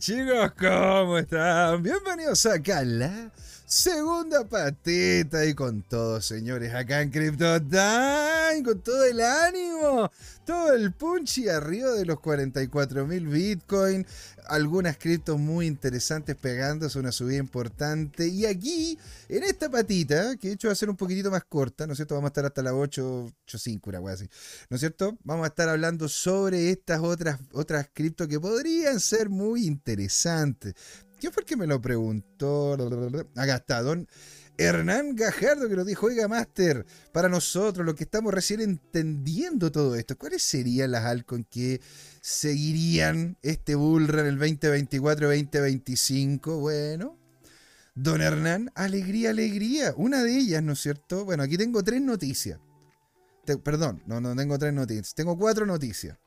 chicos? ¿Cómo están? Bienvenidos a la segunda patita y con todos, señores, acá en CryptoTime, con todo el ánimo, todo el punchy arriba de los 44.000 Bitcoin, algunas criptos muy interesantes pegándose una subida importante. Y aquí, en esta patita, que de hecho va a ser un poquitito más corta, ¿no es cierto? Vamos a estar hasta la 8, 8.5, una así, ¿no es cierto? Vamos a estar hablando sobre estas otras, otras criptos que podrían ser muy interesantes. ¿Quién fue el que me lo preguntó? Acá está, don Hernán Gajardo que nos dijo, oiga, Master, para nosotros, los que estamos recién entendiendo todo esto, ¿cuáles serían las altcoins que seguirían este bullrun el 2024-2025? Bueno, don Hernán, alegría, alegría. Una de ellas, ¿no es cierto? Bueno, aquí tengo tres noticias. perdón, no, no tengo tres noticias, tengo cuatro noticias.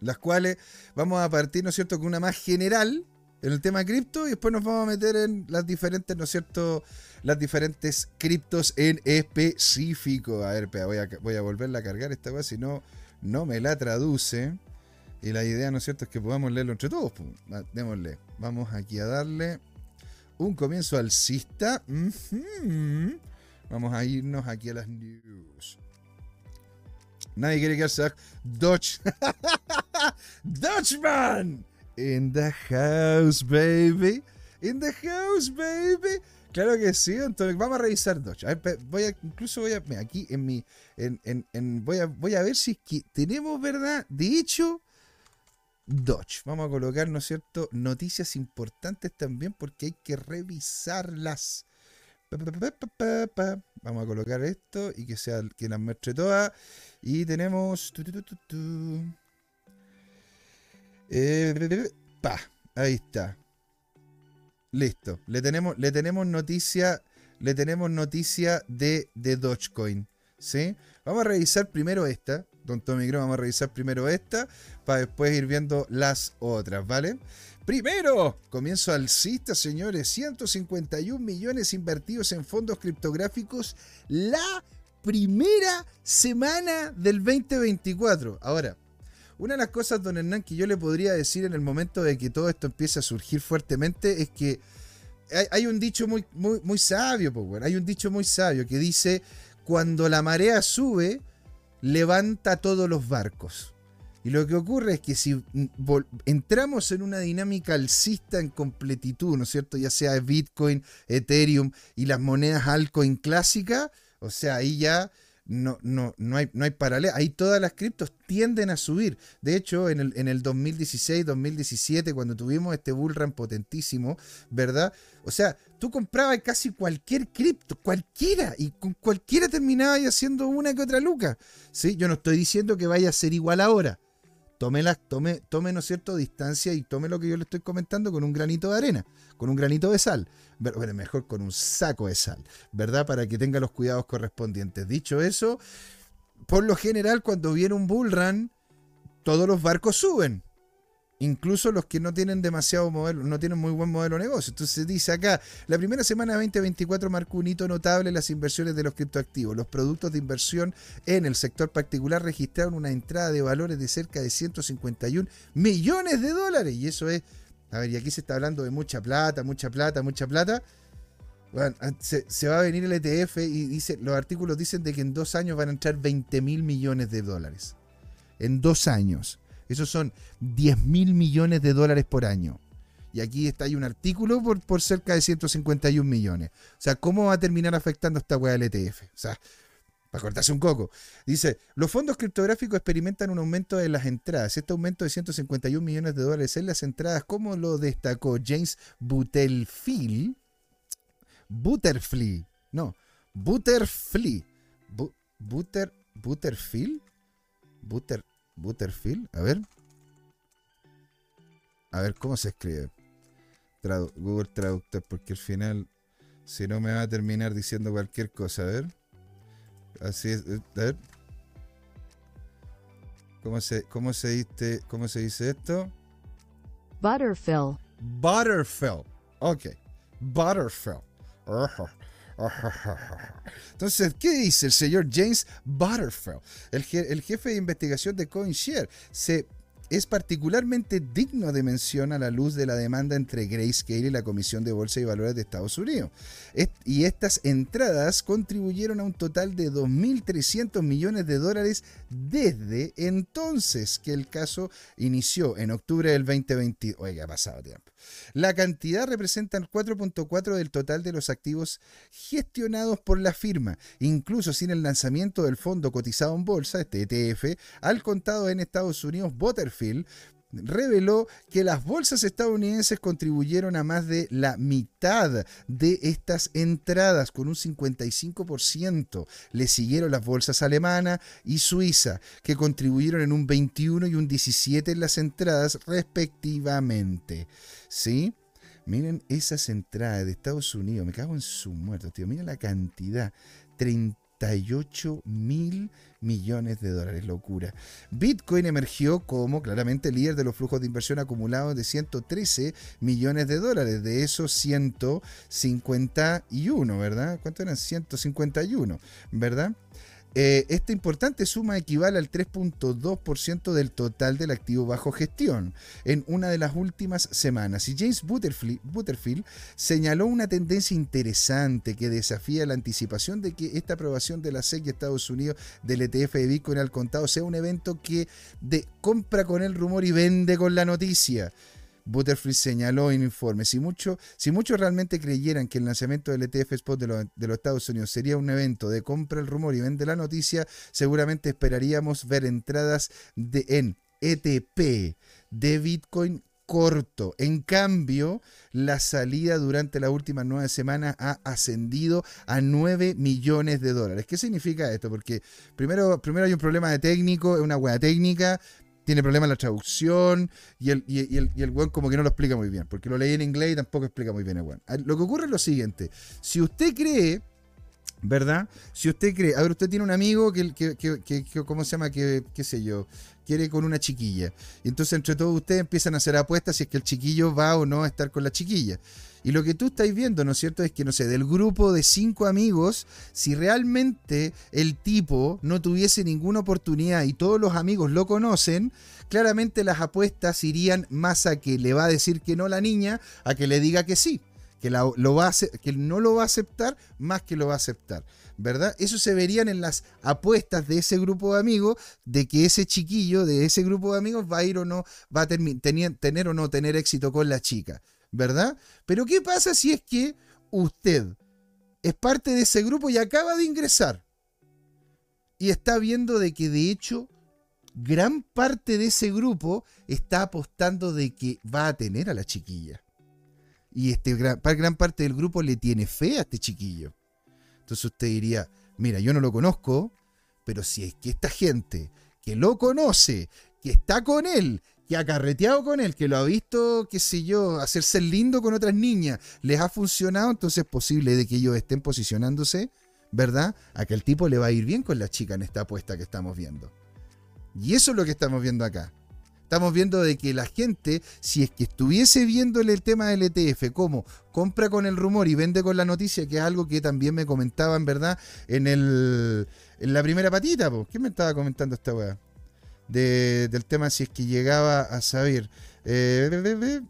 Las cuales vamos a partir, ¿no es cierto?, con una más general en el tema cripto y después nos vamos a meter en las diferentes, ¿no es cierto? Las diferentes criptos en específico. A ver, voy a, voy a volverla a cargar esta vez, si no, no me la traduce. Y la idea, ¿no es cierto?, es que podamos leerlo entre todos. Démosle. Vamos aquí a darle un comienzo alcista. Vamos a irnos aquí a las news. Nadie quiere quedarse. Dodge. Dodgeman. In the house, baby. In the house, baby. Claro que sí, entonces vamos a revisar Dodge. voy a, incluso voy a, aquí en mi, en, voy, a, voy a ver si es que tenemos, ¿verdad? De hecho, Dodge. Vamos a colocar, ¿no es cierto? Noticias importantes también porque hay que revisarlas. Vamos a colocar esto y que sea que las muestre todas. Y tenemos... Eh, pa, ahí está. Listo. Le tenemos, le tenemos noticia. Le tenemos noticia de, de Dogecoin. ¿Sí? Vamos a revisar primero esta. Don Tommy vamos a revisar primero esta. Para después ir viendo las otras, ¿vale? Primero, comienzo alcista, señores. 151 millones invertidos en fondos criptográficos la primera semana del 2024. Ahora, una de las cosas, don Hernán, que yo le podría decir en el momento de que todo esto empiece a surgir fuertemente es que hay, un dicho muy, muy, muy sabio, pues, hay un dicho muy sabio que dice, cuando la marea sube, levanta todos los barcos. Y lo que ocurre es que si entramos en una dinámica alcista en completitud, ¿no es cierto? Ya sea Bitcoin, Ethereum y las monedas altcoin clásicas, o sea, ahí ya no, no, no hay, no hay paralelo. Ahí todas las criptos tienden a subir. De hecho, en el, en el 2016, 2017, cuando tuvimos este bullrun potentísimo, ¿verdad? O sea, tú comprabas casi cualquier cripto, cualquiera, y con cualquiera terminabas haciendo una que otra luca. ¿sí? Yo no estoy diciendo que vaya a ser igual ahora tome, tome, tome, ¿no es cierto?, distancia y tome lo que yo le estoy comentando con un granito de arena, con un granito de sal, bueno, mejor con un saco de sal, ¿verdad? Para que tenga los cuidados correspondientes. Dicho eso, por lo general, cuando viene un bull run, todos los barcos suben incluso los que no tienen demasiado modelo, no tienen muy buen modelo de negocio. Entonces dice acá, la primera semana de 2024 marcó un hito notable en las inversiones de los criptoactivos. Los productos de inversión en el sector particular registraron una entrada de valores de cerca de 151 millones de dólares. Y eso es, a ver, y aquí se está hablando de mucha plata, mucha plata, mucha plata. Ah, se, se, va a venir el ETF y dice, los artículos dicen de que en dos años van a entrar 20 mil millones de dólares. En dos años. Esos son 10 mil millones de dólares por año. Y aquí está hay un artículo por, por cerca de 151 millones. O sea, ¿cómo va a terminar afectando esta weá del ETF? O sea, para cortarse un coco. Dice, los fondos criptográficos experimentan un aumento de las entradas. Este aumento de 151 millones de dólares en las entradas, como lo destacó James Butterfield. Butterfly. No, Butterfly. Butter, Butterfield. Butter, Butterfield, a ver. A ver cómo se escribe. Google Traductor, porque al final, si no me va a terminar diciendo cualquier cosa. A ver. Así es. Eh, a ver. ¿Cómo se, cómo se, dice, cómo se dice esto? Butterfield. Butterfield. Ok. Butterfield. Entonces, ¿qué dice el señor James Butterfield? El, jefe de investigación de CoinShare. Se es particularmente digno de mención a la luz de la demanda entre Grayscale y la Comisión de Bolsa y Valores de Estados Unidos. y estas entradas contribuyeron a un total de 2.300 millones de dólares desde entonces que el caso inició en octubre del 2020. Oiga, ha pasado tiempo. La cantidad representa el 4.4 del total de los activos gestionados por la firma, incluso sin el lanzamiento del fondo cotizado en bolsa, este ETF, al contado en Estados Unidos, Butterfield reveló que las bolsas estadounidenses contribuyeron a más de la mitad de estas entradas, con un 55%. Le siguieron las bolsas alemana y suiza, que contribuyeron en un 21 y un 17 en las entradas respectivamente. ¿Sí? Miren esas entradas de Estados Unidos, me cago en su muerto, tío. Miren la cantidad. 38 mil millones de dólares, locura. Bitcoin emergió como claramente líder de los flujos de inversión acumulados de 113 millones de dólares, de esos 151, ¿verdad? ¿Cuánto eran? 151, ¿verdad? Eh, esta importante suma equivale al 3.2% del total del activo bajo gestión en una de las últimas semanas. Y James Butterfield, señaló una tendencia interesante que desafía la anticipación de que esta aprobación de la SEC de Estados Unidos del ETF de Bitcoin al contado sea un evento que de compra con el rumor y vende con la noticia. Butterfield señaló en informe, si, si muchos realmente creyeran que el lanzamiento del ETF Spot de, los Estados Unidos sería un evento de compra el rumor y vende la noticia, seguramente esperaríamos ver entradas de, en ETP de Bitcoin corto. En cambio, la salida durante las últimas nueve semanas ha ascendido a 9 millones de dólares. ¿Qué significa esto? Porque primero, primero hay un problema de técnico, es una hueá técnica, tiene problemas en la traducción y el, y, el, y el buen como que no lo explica muy bien, porque lo leí en inglés y tampoco explica muy bien el buen. Ah, lo que ocurre es lo siguiente, si usted cree, ¿verdad? Si usted cree, a ver, usted tiene un amigo que, que, que, que ¿cómo se llama? Que, qué sé yo, quiere con una chiquilla. Y entonces entre todos ustedes empiezan a hacer apuestas si es que el chiquillo va o no a estar con la chiquilla. Y lo que tú estás viendo, ¿no es cierto? Es que, no sé, del grupo de cinco amigos, si realmente el tipo no tuviese ninguna oportunidad y todos los amigos lo conocen, claramente las apuestas irían más a que le va a decir que no la niña, a que le diga que sí, que, lo va a, que no lo va a aceptar más que lo va a aceptar. ¿verdad? Eso se verían en las apuestas de ese grupo de amigos, de que ese chiquillo de ese grupo de amigos va a ir o no, va a tener o no tener éxito con la chica. ¿verdad? Pero ¿qué pasa si es que usted es parte de ese grupo y acaba de ingresar? Y está viendo de que de hecho gran parte de ese grupo está apostando de que va a tener a la chiquilla. Y este gran, gran parte del grupo le tiene fe a este chiquillo. Entonces usted diría, mira, yo no lo conozco, pero si es que esta gente que lo conoce, que está con él, que ha carreteado con él, que lo ha visto, qué sé yo, hacerse lindo con otras niñas, les ha funcionado, entonces es posible de que ellos estén posicionándose, ¿verdad? A que el tipo le va a ir bien con la chica en esta apuesta que estamos viendo. Y eso es lo que estamos viendo acá. Estamos viendo de que la gente, si es que estuviese viéndole el tema del ETF, como compra con el rumor y vende con la noticia, que es algo que también me comentaban, ¿verdad? En, el, en la primera patita, ¿qué me estaba comentando esta weá? del tema si es que llegaba a saber. Eh,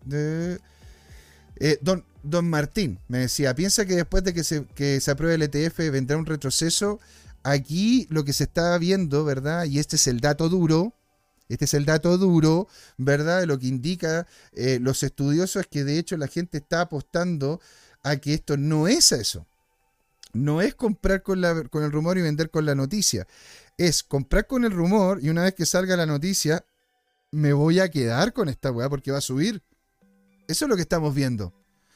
eh, don, don Martín me decía, piensa que después de que se, que se apruebe el ETF vendrá un retroceso. Aquí lo que se está viendo, ¿verdad? Y este es el dato duro, este es el dato duro, ¿verdad? Lo que indica eh, los estudiosos es que de hecho la gente está apostando a que esto no es eso. No es comprar con, el rumor y vender con la noticia es comprar con el rumor y una vez que salga la noticia, me voy a quedar con esta weá porque va a subir. Eso es lo que estamos viendo.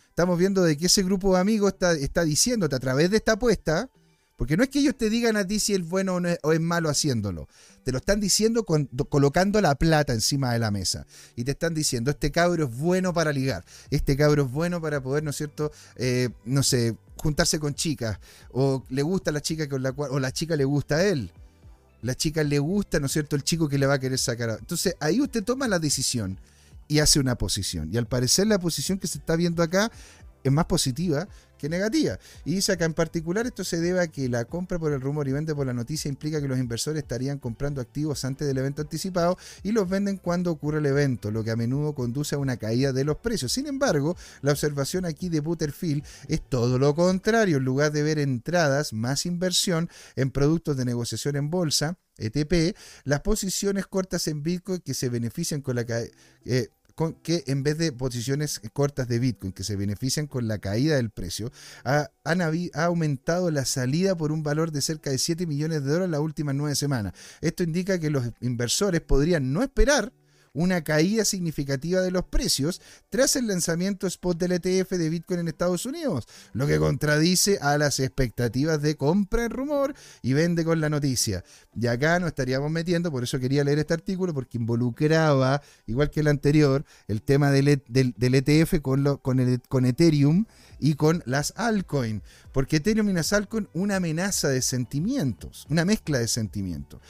Estamos viendo de que ese grupo de amigos está, está diciéndote a través de esta apuesta, porque no es que ellos te digan a ti si es bueno o, es, malo haciéndolo. Te lo están diciendo colocando la plata encima de la mesa. Y te están diciendo, este cabro es bueno para ligar. Este cabro es bueno para poder, ¿no es cierto? Eh, no sé, juntarse con chicas. O le gusta a la chica con la cual, o la chica le gusta a él la chica le gusta, ¿no es cierto?, el chico que le va a querer sacar. Entonces ahí usted toma la decisión y hace una posición. Y al parecer la posición que se está viendo acá es más positiva negativa. Y dice acá en particular esto se debe a que la compra por el rumor y vende por la noticia implica que los inversores estarían comprando activos antes del evento anticipado y los venden cuando ocurre el evento, lo que a menudo conduce a una caída de los precios. Sin embargo, la observación aquí de Butterfield es todo lo contrario. En lugar de ver entradas, más inversión en productos de negociación en bolsa, ETP, las posiciones cortas en Bitcoin que se benefician con la caída. Eh, que en vez de posiciones cortas de Bitcoin que se benefician con la caída del precio, ha, ha aumentado la salida por un valor de cerca de 7 millones de dólares las últimas nueve semanas. Esto indica que los inversores podrían no esperar una caída significativa de los precios tras el lanzamiento spot del ETF de Bitcoin en Estados Unidos, lo que contradice a las expectativas de compra en rumor y vende con la noticia. Y acá nos estaríamos metiendo, por eso quería leer este artículo, porque involucraba, igual que el anterior, el tema del, ETF e con, con, con Ethereum y con las altcoins. Porque Ethereum y las altcoins, una amenaza de sentimientos, una mezcla de sentimientos.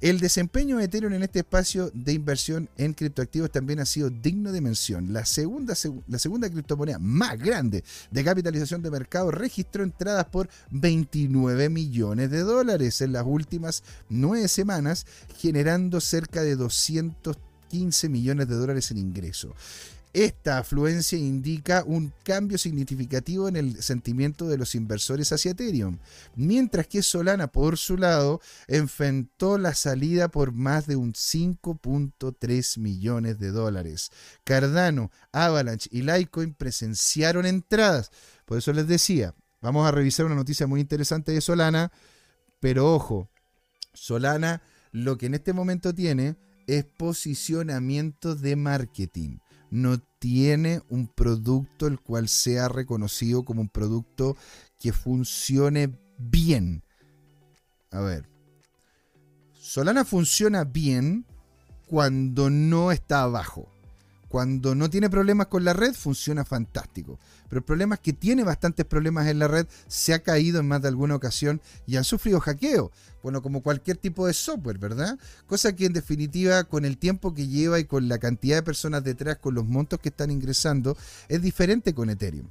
El desempeño de Ethereum en este espacio de inversión en criptoactivos también ha sido digno de mención. La segunda, la segunda criptomoneda más grande de capitalización de mercado registró entradas por 29 millones de dólares en las últimas nueve semanas, generando cerca de 215 millones de dólares en ingreso. Esta afluencia indica un cambio significativo en el sentimiento de los inversores hacia Ethereum, mientras que Solana, por su lado, enfrentó la salida por más de un 5.3 millones de dólares. Cardano, Avalanche y Litecoin presenciaron entradas. Por eso les decía, vamos a revisar una noticia muy interesante de Solana, pero ojo, Solana lo que en este momento tiene es posicionamiento de marketing no tiene un producto el cual sea reconocido como un producto que funcione bien. A ver. Solana funciona bien cuando no está abajo. Cuando no tiene problemas con la red, funciona fantástico. Pero el problema es que tiene bastantes problemas en la red, se ha caído en más de alguna ocasión y han sufrido hackeo. Bueno, como cualquier tipo de software, ¿verdad? Cosa que en definitiva, con el tiempo que lleva y con la cantidad de personas detrás, con los montos que están ingresando, es diferente con Ethereum.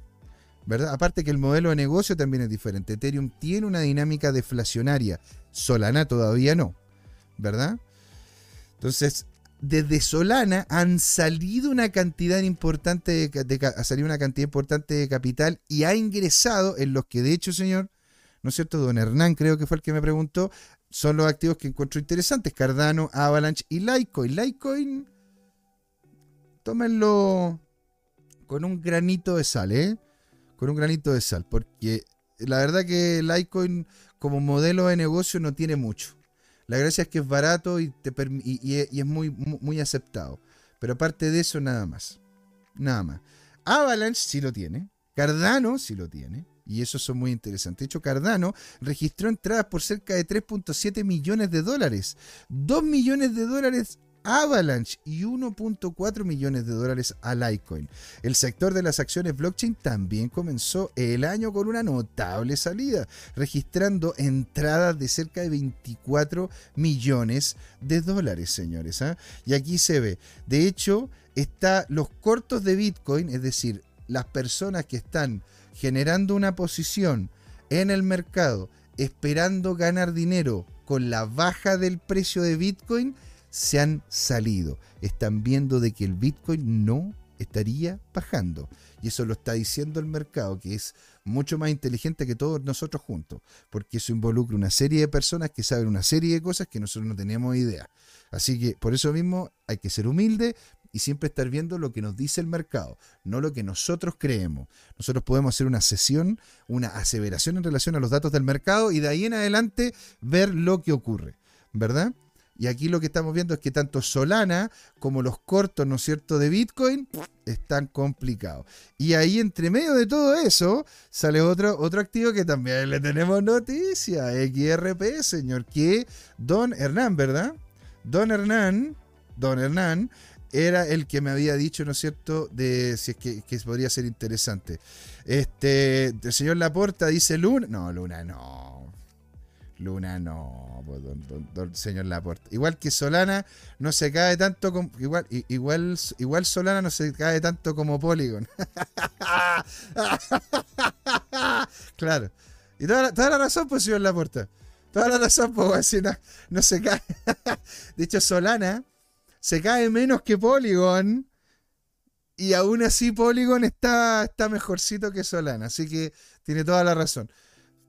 ¿verdad? Aparte que el modelo de negocio también es diferente. Ethereum tiene una dinámica deflacionaria, Solana todavía no, ¿verdad? Entonces, desde Solana han salido una cantidad importante de, ha salido una cantidad importante de capital y ha ingresado en los que de hecho, señor, ¿no es cierto? Don Hernán creo que fue el que me preguntó, son los activos que encuentro interesantes, Cardano, Avalanche y Litecoin. Litecoin, tómenlo con un granito de sal, ¿eh? Con un granito de sal, porque la verdad que Litecoin como modelo de negocio no tiene mucho. La gracia es que es barato y, te y, es muy, muy aceptado. Pero aparte de eso, nada más. Nada más. Avalanche sí lo tiene. Cardano sí lo tiene. Y eso son muy interesantes. De hecho, Cardano registró entradas por cerca de 3.7 millones de dólares. 2 millones de dólares Avalanche y 1.4 millones de dólares a Litecoin. El sector de las acciones blockchain también comenzó el año con una notable salida, registrando entradas de cerca de 24 millones de dólares, señores. ¿ah? Y aquí se ve, de hecho, está los cortos de Bitcoin, es decir, las personas que están generando una posición en el mercado esperando ganar dinero con la baja del precio de Bitcoin, se han salido. Están viendo de que el Bitcoin no estaría bajando. Y eso lo está diciendo el mercado, que es mucho más inteligente que todos nosotros juntos, porque eso involucra una serie de personas que saben una serie de cosas que nosotros no teníamos idea. Así que por eso mismo hay que ser humilde y siempre estar viendo lo que nos dice el mercado, no lo que nosotros creemos. Nosotros podemos hacer una sesión, una aseveración en relación a los datos del mercado y de ahí en adelante ver lo que ocurre, ¿verdad? Y aquí lo que estamos viendo es que tanto Solana como los cortos, ¿no es cierto?, de Bitcoin están complicados. Y ahí entre medio de todo eso sale otro, otro activo que también le tenemos noticia, XRP, señor, que Don Hernán, ¿verdad? Don Hernán, Don Hernán era el que me había dicho, ¿no es cierto?, de si es que, que podría ser interesante. Este, el señor Laporta dice Luna. No, Luna no. Luna no, pues, don, señor Laporte. Igual que Solana no se cae tanto como. Igual, igual, igual Solana no se cae tanto como Polygon. claro. Y toda la, toda la razón, pues, señor Laporta. Toda la razón, pues, no, no se cae. de hecho, Solana se cae menos que Polygon. Y aún así Polygon está, está mejorcito que Solana. Así que tiene toda la razón.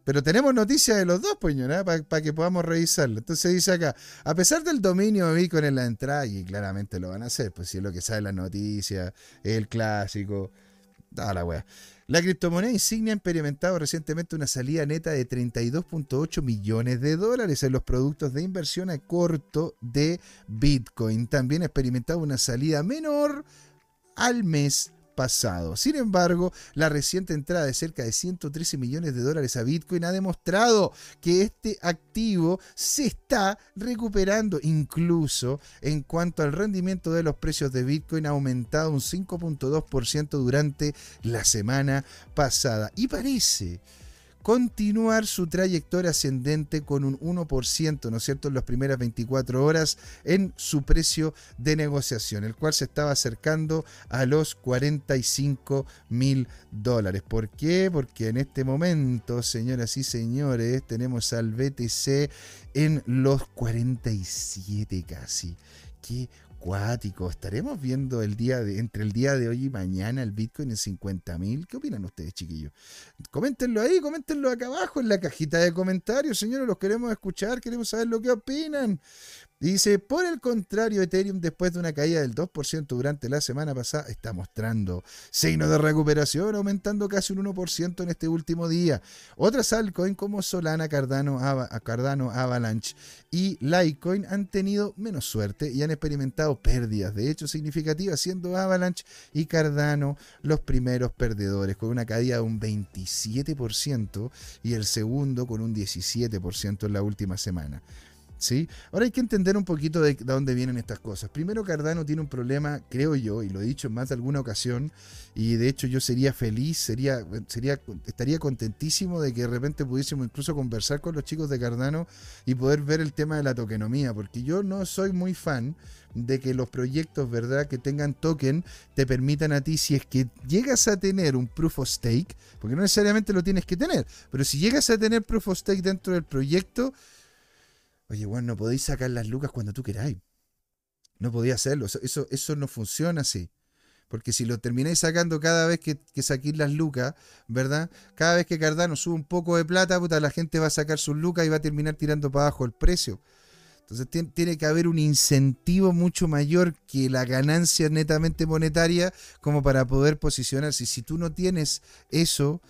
Pero tenemos noticias de los dos, pues, para que podamos revisarlo. Entonces dice acá, a pesar del dominio de Bitcoin en la entrada, y claramente lo van a hacer, pues si es lo que sabe la noticia, el clásico, da la wea. La criptomoneda insignia ha experimentado recientemente una salida neta de 32.8 millones de dólares en los productos de inversión a corto de Bitcoin. También ha experimentado una salida menor al mes pasado. Sin embargo, la reciente entrada de cerca de 113 millones de dólares a Bitcoin ha demostrado que este activo se está recuperando incluso en cuanto al rendimiento de los precios de Bitcoin ha aumentado un 5.2% durante la semana pasada y parece continuar su trayectoria ascendente con un 1%, ¿no es cierto?, en las primeras 24 horas en su precio de negociación, el cual se estaba acercando a los 45 mil dólares. ¿Por qué? Porque en este momento, señoras y señores, tenemos al BTC en los 47 casi. Qué cuático. Estaremos viendo el día de, entre el día de hoy y mañana el Bitcoin en 50 mil. ¿Qué opinan ustedes, chiquillos? Coméntenlo ahí, coméntenlo acá abajo en la cajita de comentarios, señores. Los queremos escuchar, queremos saber lo que opinan. Dice, por el contrario, Ethereum después de una caída del 2% durante la semana pasada está mostrando signos de recuperación, aumentando casi un 1% en este último día. Otras altcoins como Solana, Cardano, Cardano, Avalanche y Litecoin han tenido menos suerte y han experimentado pérdidas, de hecho significativas, siendo Avalanche y Cardano los primeros perdedores, con una caída de un 27% y el segundo con un 17% en la última semana. ¿Sí? Ahora hay que entender un poquito de, de dónde vienen estas cosas. Primero, Cardano tiene un problema, creo yo, y lo he dicho en más de alguna ocasión, y de hecho yo sería feliz, sería, sería, estaría contentísimo de que de repente pudiésemos incluso conversar con los chicos de Cardano y poder ver el tema de la tokenomía, porque yo no soy muy fan de que los proyectos, ¿verdad?, que tengan token te permitan a ti, si es que llegas a tener un proof of stake, porque no necesariamente lo tienes que tener, pero si llegas a tener proof of stake dentro del proyecto, Oye, bueno, no podéis sacar las lucas cuando tú queráis. No podía hacerlo. Eso, eso, no funciona así. Porque si lo termináis sacando cada vez que, que saquéis las lucas, ¿verdad? Cada vez que Cardano sube un poco de plata, puta, la gente va a sacar sus lucas y va a terminar tirando para abajo el precio. Entonces tien- tiene que haber un incentivo mucho mayor que la ganancia netamente monetaria como para poder posicionarse. Si tú no tienes eso,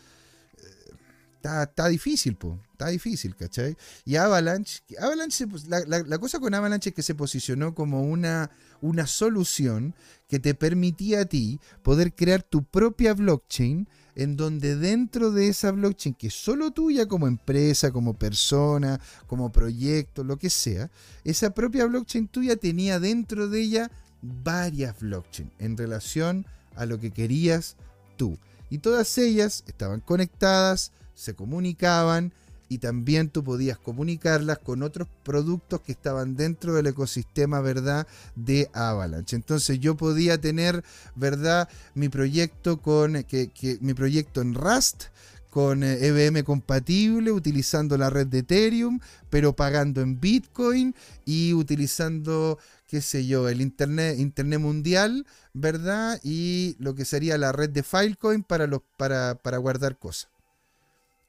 está, está difícil, po. Está difícil, ¿cachai? Y Avalanche, Avalanche la- la cosa con Avalanche es que se posicionó como una, una solución que te permitía a ti poder crear tu propia blockchain en donde dentro de esa blockchain, que es solo tuya como empresa, como persona, como proyecto, lo que sea, esa propia blockchain tuya tenía dentro de ella varias blockchains en relación a lo que querías tú. Y todas ellas estaban conectadas, se comunicaban y también tú podías comunicarlas con otros productos que estaban dentro del ecosistema, ¿verdad? De Avalanche. Entonces yo podía tener, ¿verdad? Mi proyecto con que, mi proyecto en Rust con eh, EVM compatible, utilizando la red de Ethereum, pero pagando en Bitcoin y utilizando, qué sé yo, el Internet, Internet Mundial, ¿verdad? Y lo que sería la red de Filecoin para, los, para, para guardar cosas.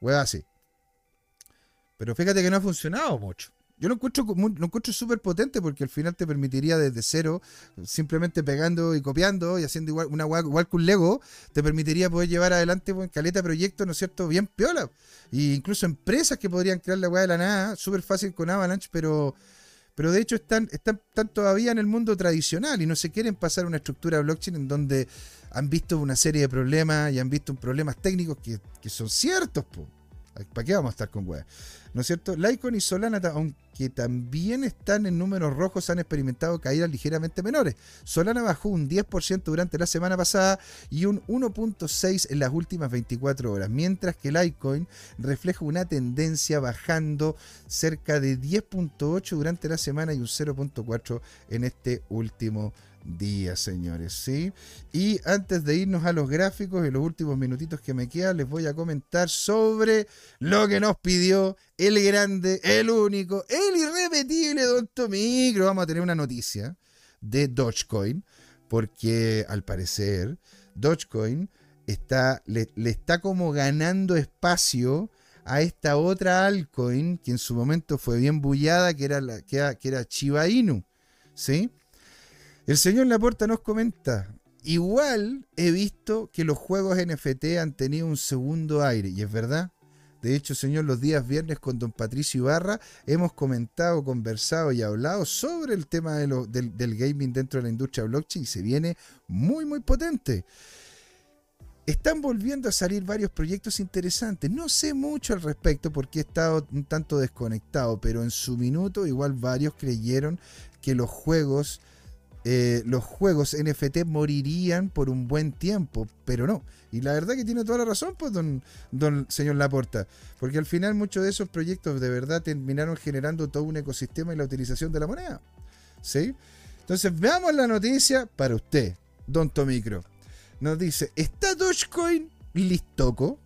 Hueva así. Pero fíjate que no ha funcionado mucho. Yo lo encuentro, lo encuentro súper potente porque al final te permitiría desde cero, simplemente pegando y copiando y haciendo igual, una igual que un Lego, te permitiría poder llevar adelante pues, caleta de proyectos, ¿no es cierto?, bien piola. Y incluso empresas que podrían crear la hueá de la nada, súper fácil con Avalanche, pero, pero de hecho están, están, están todavía en el mundo tradicional y no se quieren pasar una estructura blockchain en donde han visto una serie de problemas y han visto problemas técnicos que, que son ciertos, po. ¿Para qué vamos a estar con weas? ¿No es cierto? Litecoin y Solana, aunque también están en números rojos, han experimentado caídas ligeramente menores. Solana bajó un 10% durante la semana pasada y un 1.6% en las últimas 24 horas, mientras que Litecoin refleja una tendencia bajando cerca de 10.8% durante la semana y un 0.4% en este último día, señores, ¿sí? Y antes de irnos a los gráficos, en los últimos minutitos que me quedan, les voy a comentar sobre lo que nos pidió el grande, el único, el irrepetible Don Tomicro. Vamos a tener una noticia de Dogecoin, porque al parecer Dogecoin está, le, está como ganando espacio a esta otra altcoin que en su momento fue bien bullada, que era, la, que era Chiba Inu, ¿sí? El señor Laporta nos comenta, igual he visto que los juegos NFT han tenido un segundo aire, y es verdad. De hecho, señor, los días viernes con don Patricio Ibarra hemos comentado, conversado y hablado sobre el tema del, gaming dentro de la industria blockchain y se viene muy, muy potente. Están volviendo a salir varios proyectos interesantes. No sé mucho al respecto porque he estado un tanto desconectado, pero en su minuto igual varios creyeron que los juegos eh, los juegos NFT morirían por un buen tiempo, pero no. Y la verdad que tiene toda la razón, pues, don, don señor Laporta, porque al final muchos de esos proyectos de verdad terminaron generando todo un ecosistema y la utilización de la moneda. ¿Sí? Entonces, veamos la noticia para usted, don Tomicro. Nos dice, ¿está Dogecoin listoco?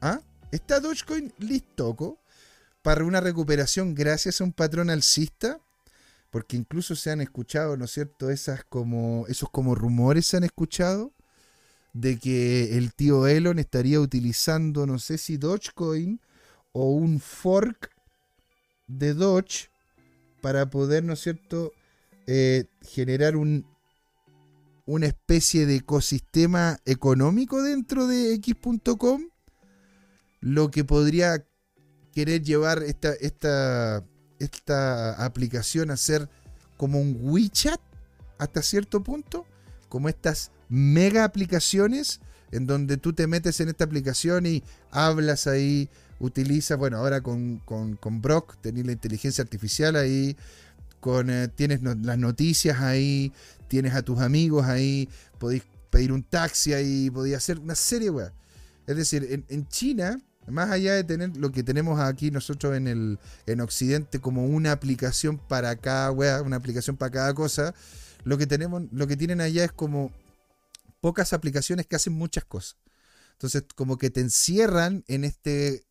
¿Ah? ¿Está Dogecoin listoco para una recuperación gracias a un patrón alcista? Porque incluso se han escuchado, ¿no es cierto?, esas como, esos como rumores se han escuchado de que el tío Elon estaría utilizando, no sé si Dogecoin o un fork de Doge para poder, ¿no es cierto?, eh, generar un, una especie de ecosistema económico dentro de X.com, lo que podría querer llevar esta, esta, esta aplicación a ser como un WeChat hasta cierto punto, como estas mega aplicaciones en donde tú te metes en esta aplicación y hablas ahí, utilizas, bueno, ahora con, con, Brock tenés la inteligencia artificial ahí, con, eh, tienes las noticias ahí, tienes a tus amigos ahí, podéis pedir un taxi ahí, podéis hacer una serie, weá. Es decir, en, en China más allá de tener lo que tenemos aquí nosotros en el en Occidente como una aplicación para cada wea, una aplicación para cada cosa, lo que tenemos, lo que tienen allá es como pocas aplicaciones que hacen muchas cosas. Entonces, como que te encierran en este,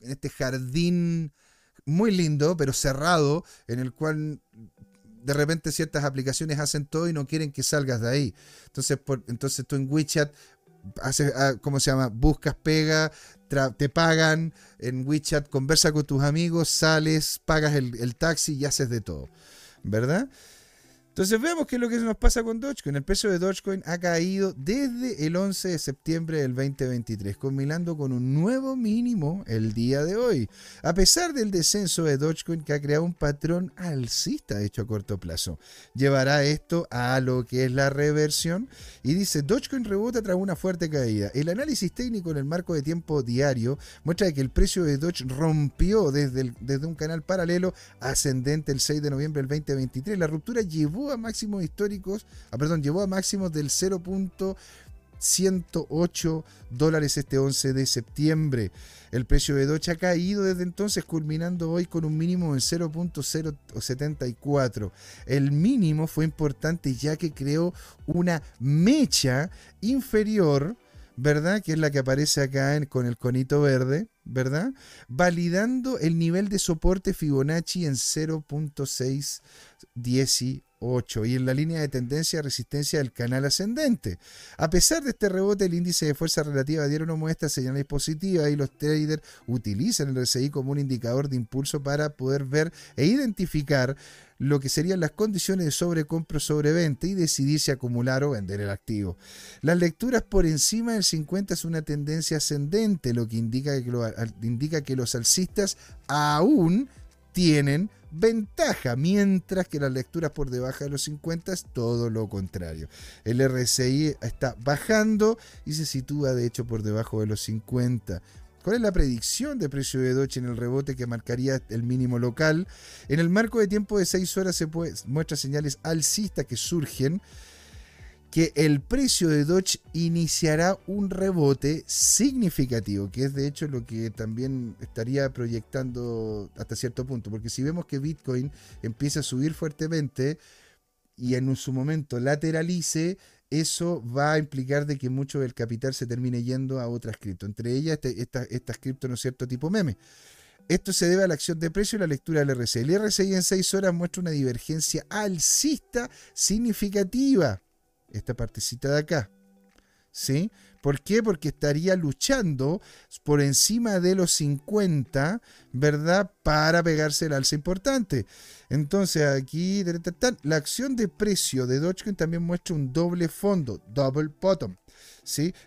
en este jardín muy lindo, pero cerrado, en el cual de repente ciertas aplicaciones hacen todo y no quieren que salgas de ahí. Entonces, por, entonces tú en WeChat haces, ah, ¿cómo se llama? Buscas pega, te pagan en WeChat, conversa con tus amigos, sales, pagas el, el taxi y haces de todo, ¿verdad? Entonces vemos qué es lo que nos pasa con Dogecoin. El precio de Dogecoin ha caído desde el 11 de septiembre del 2023, combinando con un nuevo mínimo el día de hoy. A pesar del descenso de Dogecoin que ha creado un patrón alcista hecho a corto plazo, llevará esto a lo que es la reversión y dice Dogecoin rebota tras una fuerte caída. El análisis técnico en el marco de tiempo diario muestra que el precio de Doge rompió desde, desde un canal paralelo ascendente el 6 de noviembre del 2023. La ruptura llevó a máximos históricos, ah, perdón, llevó a máximos del 0.108 dólares este 11 de septiembre. El precio de Doge ha caído desde entonces, culminando hoy con un mínimo de 0.074. El mínimo fue importante ya que creó una mecha inferior, ¿verdad? Que es la que aparece acá con el conito verde, ¿verdad? Validando el nivel de soporte Fibonacci en 0.618 y en la línea de tendencia resistencia del canal ascendente. A pesar de este rebote, el índice de fuerza relativa diario no muestra señales positivas y los traders utilizan el RSI como un indicador de impulso para poder ver e identificar lo que serían las condiciones de sobrecompra o sobreventa y decidir si acumular o vender el activo. Las lecturas por encima del 50 es una tendencia ascendente, lo que indica que, indica que los alcistas aún tienen ventaja, mientras que las lecturas por debajo de los 50 es todo lo contrario. El RSI está bajando y se sitúa de hecho por debajo de los 50. ¿Cuál es la predicción de precio de Doge en el rebote que marcaría el mínimo local? En el marco de tiempo de 6 horas se muestra señales alcistas que surgen que el precio de Doge iniciará un rebote significativo, que es de hecho lo que también estaría proyectando hasta cierto punto, porque si vemos que Bitcoin empieza a subir fuertemente y en su momento lateralice, eso va a implicar de que mucho del capital se termine yendo a otras cripto, entre ellas este, estas cripto, ¿no es cierto?, tipo meme. Esto se debe a la acción de precio y la lectura del RSI. El RSI en 6 horas muestra una divergencia alcista significativa esta partecita de acá. ¿Sí? ¿Por qué? Porque estaría luchando por encima de los 50, ¿verdad? Para pegarse el alza importante. Entonces aquí la acción de precio de Dogecoin también muestra un doble fondo, double bottom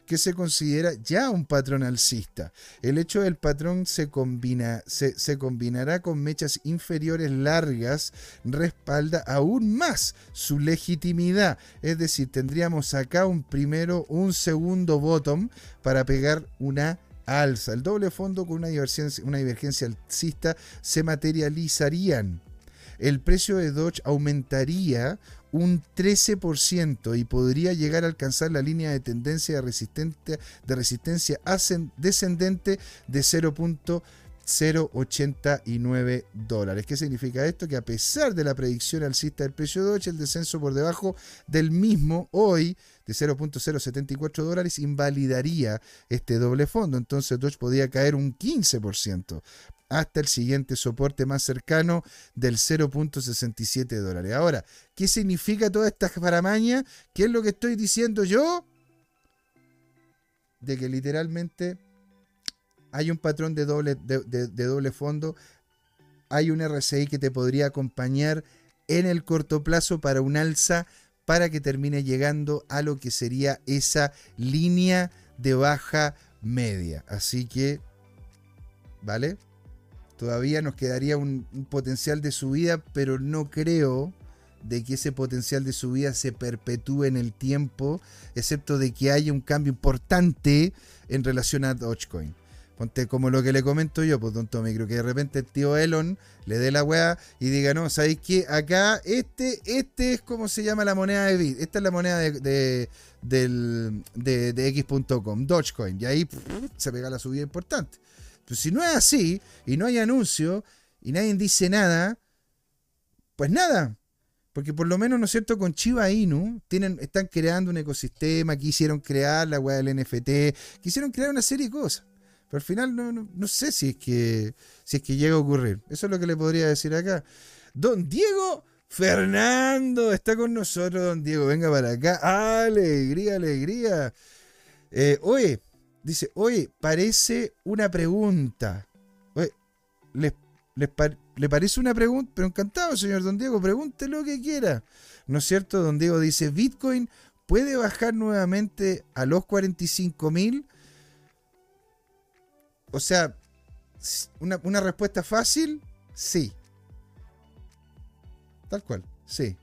que se considera ya un patrón alcista. El hecho del patrón se, combina, se, se combinará con mechas inferiores largas, respalda aún más su legitimidad. Es decir, tendríamos acá un primero, un segundo bottom para pegar una alza. El doble fondo con una divergencia, una divergencia alcista se materializarían. El precio de Dodge aumentaría un 13% y podría llegar a alcanzar la línea de tendencia de, resistente, de resistencia descendente de 0.089 dólares. ¿Qué significa esto? Que a pesar de la predicción alcista del precio de Doge, el descenso por debajo del mismo hoy de 0.074 dólares invalidaría este doble fondo. Entonces Doge podría caer un 15% hasta el siguiente soporte más cercano del 0.67 dólares. Ahora, ¿qué significa toda esta paramaña? ¿Qué es lo que estoy diciendo yo? De que literalmente hay un patrón de doble, de, doble fondo, hay un RSI que te podría acompañar en el corto plazo para un alza para que termine llegando a lo que sería esa línea de baja media. Así que, ¿vale? Todavía nos quedaría un, potencial de subida, pero no creo de que ese potencial de subida se perpetúe en el tiempo, excepto de que haya un cambio importante en relación a Dogecoin. Ponte como lo que le comento yo, pues don Tommy, creo que de repente el tío Elon le dé la weá y diga, no, ¿sabéis qué? Acá, este, este es como se llama la moneda de Bit, esta es la moneda de, de, X.com, Dogecoin, y ahí se pega la subida importante. Pues si no es así, y no hay anuncio, y nadie dice nada, pues nada. Porque por lo menos, ¿no es cierto?, con Chiba Inu tienen, están creando un ecosistema, quisieron crear la web del NFT, quisieron crear una serie de cosas. Pero al final no, no, sé si es, que, si es que llega a ocurrir. Eso es lo que le podría decir acá. Don Diego Fernando está con nosotros, don Diego. Venga para acá. Alegría, alegría. Eh, oye, Dice, oye, parece una pregunta. Oye, ¿le parece una pregunta? Pero encantado, señor Don Diego, pregunte lo que quiera. ¿No es cierto? Don Diego dice, Bitcoin puede bajar nuevamente a los 45 mil. O sea, una, una respuesta fácil, sí. Tal cual, sí.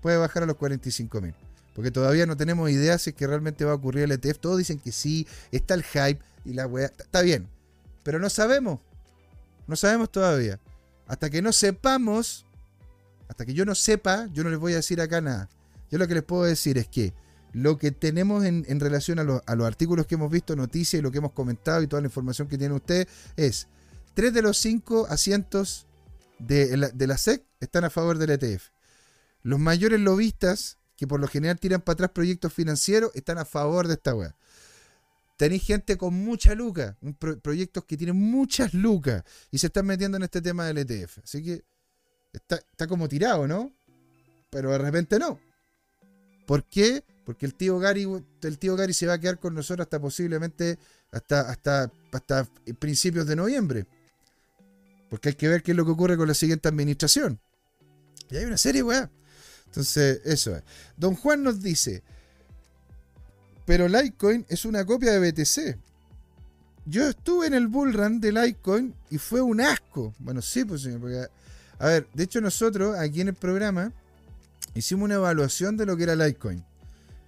Puede bajar a los 45 mil. Porque todavía no tenemos idea si es que realmente va a ocurrir el ETF. Todos dicen que sí, está el hype y la weá. Está bien. Pero no sabemos. No sabemos todavía. Hasta que no sepamos, hasta que yo no sepa, yo no les voy a decir acá nada. Yo lo que les puedo decir es que lo que tenemos en, relación a, a, los artículos que hemos visto, noticias y lo que hemos comentado y toda la información que tiene usted es tres de los cinco asientos de la, de la SEC están a favor del ETF. Los mayores lobistas que por lo general tiran para atrás proyectos financieros, están a favor de esta weá. Tenéis gente con mucha luca, proyectos que tienen muchas lucas y se están metiendo en este tema del ETF. Así que está, como tirado, ¿no? Pero de repente no. ¿Por qué? Porque el tío Gary, el tío Gary se va a quedar con nosotros hasta posiblemente hasta, hasta, hasta principios de noviembre. Porque hay que ver qué es lo que ocurre con la siguiente administración. Y hay una serie, weá. Entonces, eso es. Don Juan nos dice, pero Litecoin es una copia de BTC. Yo estuve en el bullrun de Litecoin y fue un asco. Bueno, sí, pues señor, porque, a ver, de hecho nosotros aquí en el programa hicimos una evaluación de lo que era Litecoin.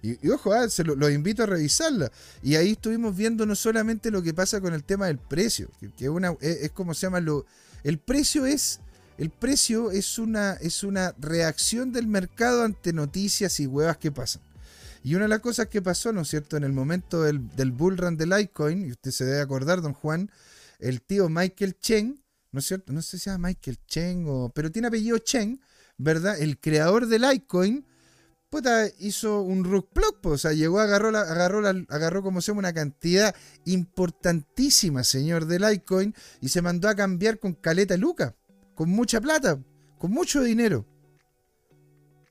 Y, ojo, ah, se lo, los invito a revisarla. Y ahí estuvimos viendo no solamente lo que pasa con el tema del precio, que, una, es, como se llama lo. El precio es. El precio es una, es una reacción del mercado ante noticias y huevas que pasan. Y una de las cosas que pasó, ¿no es cierto?, en el momento del, del bull run de Litecoin, y usted se debe acordar, don Juan, el tío Michael Chen, ¿no es cierto? No sé si llama Michael Chen o. Pero tiene apellido Chen, ¿verdad? El creador de Litecoin puta, hizo un rug plug, o sea, llegó, agarró, la, agarró, agarró como se llama una cantidad importantísima, señor, de Litecoin y se mandó a cambiar con caleta luca, con mucha plata, con mucho dinero.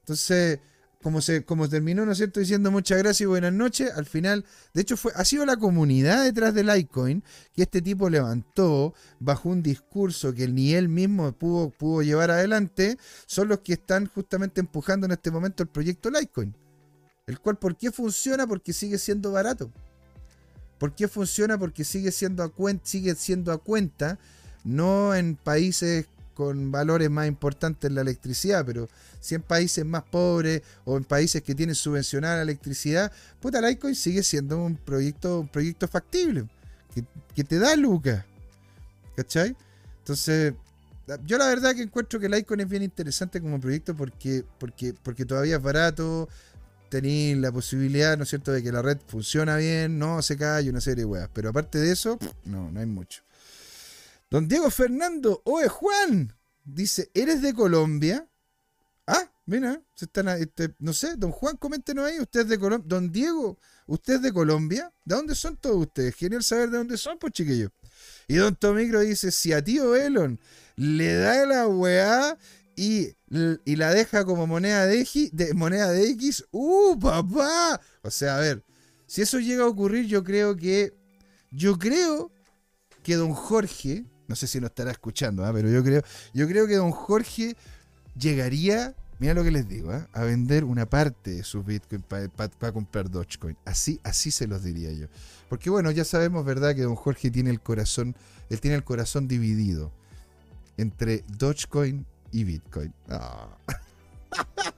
Entonces, como, se, como terminó, ¿no es cierto?, diciendo muchas gracias y buenas noches, al final, de hecho, fue, ha sido la comunidad detrás del Litecoin que este tipo levantó bajo un discurso que ni él mismo pudo, pudo llevar adelante, son los que están justamente empujando en este momento el proyecto Litecoin. El cual, ¿por qué funciona? Porque sigue siendo barato. ¿Por qué funciona? Porque sigue siendo a cuenta, sigue siendo a cuenta, no en países con valores más importantes en la electricidad, pero si en países más pobres o en países que tienen subvencionada la electricidad, puta, Litecoin sigue siendo un proyecto, un proyecto factible, que, te da lucas. ¿Cachai? Entonces, yo la verdad que encuentro que Litecoin es bien interesante como proyecto porque, porque, porque todavía es barato, tenéis la posibilidad, ¿no es cierto?, de que la red funciona bien, no se cae, una serie de weas. Pero aparte de eso, no, no hay mucho. Don Diego Fernando, oye Juan, dice, ¿eres de Colombia? Ah, mira, se están, este, no sé, don Juan, coméntenos ahí, usted es de Colombia. Don Diego, ¿usted es de Colombia? ¿De dónde son todos ustedes? Genial saber de dónde son, pues chiquillos. Y don Tomicro dice, si a tío Elon le da la weá y, y la deja como moneda de, X, de, moneda de X, ¡uh, papá! O sea, a ver, si eso llega a ocurrir, yo creo que, yo creo que don Jorge, no sé si nos estará escuchando, ¿ah? pero yo creo, yo creo que don Jorge llegaría, mira lo que les digo, ¿ah? a vender una parte de sus Bitcoin para comprar Dogecoin. Así, así se los diría yo. Porque bueno, ya sabemos, ¿verdad?, que don Jorge tiene el corazón, él tiene el corazón dividido entre Dogecoin y Bitcoin. Ah.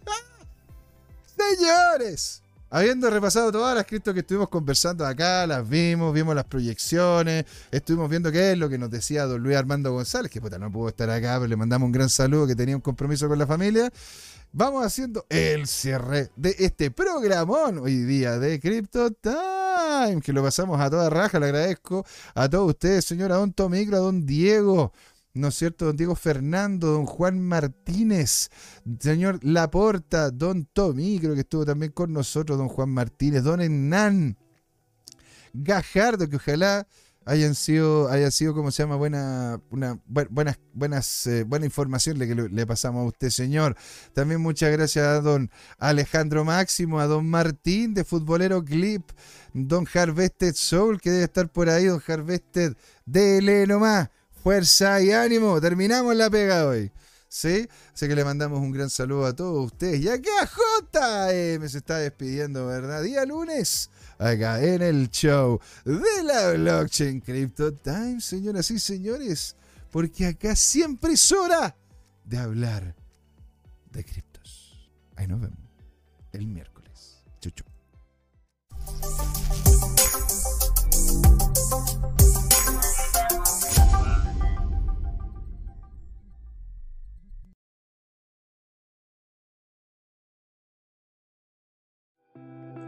Señores, Habiendo repasado todas las criptos que estuvimos conversando acá, las vimos, vimos las proyecciones, estuvimos viendo qué es lo que nos decía don Luis Armando González, que puta, no pudo estar acá, pero le mandamos un gran saludo, que tenía un compromiso con la familia. Vamos haciendo el cierre de este programón hoy día de Crypto Time, que lo pasamos a toda raja. Le agradezco a todos ustedes, señora Don Tomicro, a Don Diego, ¿no es cierto? Don Diego Fernando, don Juan Martínez, señor Laporta, don Tommy, creo que estuvo también con nosotros, don Juan Martínez, don Hernán Gajardo, que ojalá hayan sido, haya sido, como se llama, buena, una, buenas, buenas, eh, buena información que le, pasamos a usted, señor. También muchas gracias a don Alejandro Máximo, a don Martín de Futbolero Clip, don Harvested Soul, que debe estar por ahí, don Harvested, dele nomás fuerza y ánimo. Terminamos la pega hoy. ¿Sí? Así que le mandamos un gran saludo a todos ustedes. Y acá JM se está despidiendo, ¿verdad? Día lunes, acá en el show de la Blockchain Crypto Time, señoras y señores. Porque acá siempre es hora de hablar de criptos. Ahí nos vemos el miércoles. Chucho.